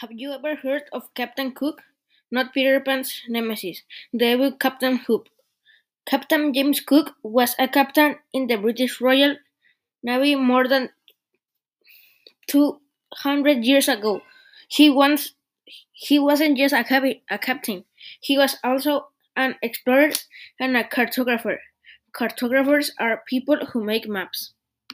Have you ever heard of Captain Cook? Not Peter Pan's nemesis, the evil Captain Hook. Captain James Cook was a captain in the British Royal Navy more than 200 years ago. He once he wasn't just a, cap- a captain, he was also an explorer and a cartographer. Cartographers are people who make maps.